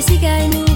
Esse gai no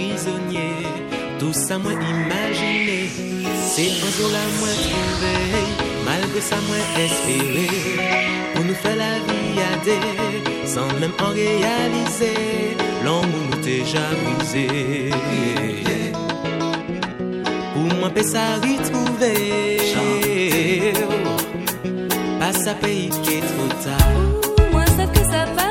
prisonnier, tout ça moi imaginé. C'est un jour la moins trouvé, malgré ça moins espéré. On nous fait la vie à des, sans même en réaliser, l'amour nous déjà brisé. Pour moi, peut ça retrouver. Pas à pays qui est trop tard. Moi, que ça va.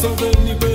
so many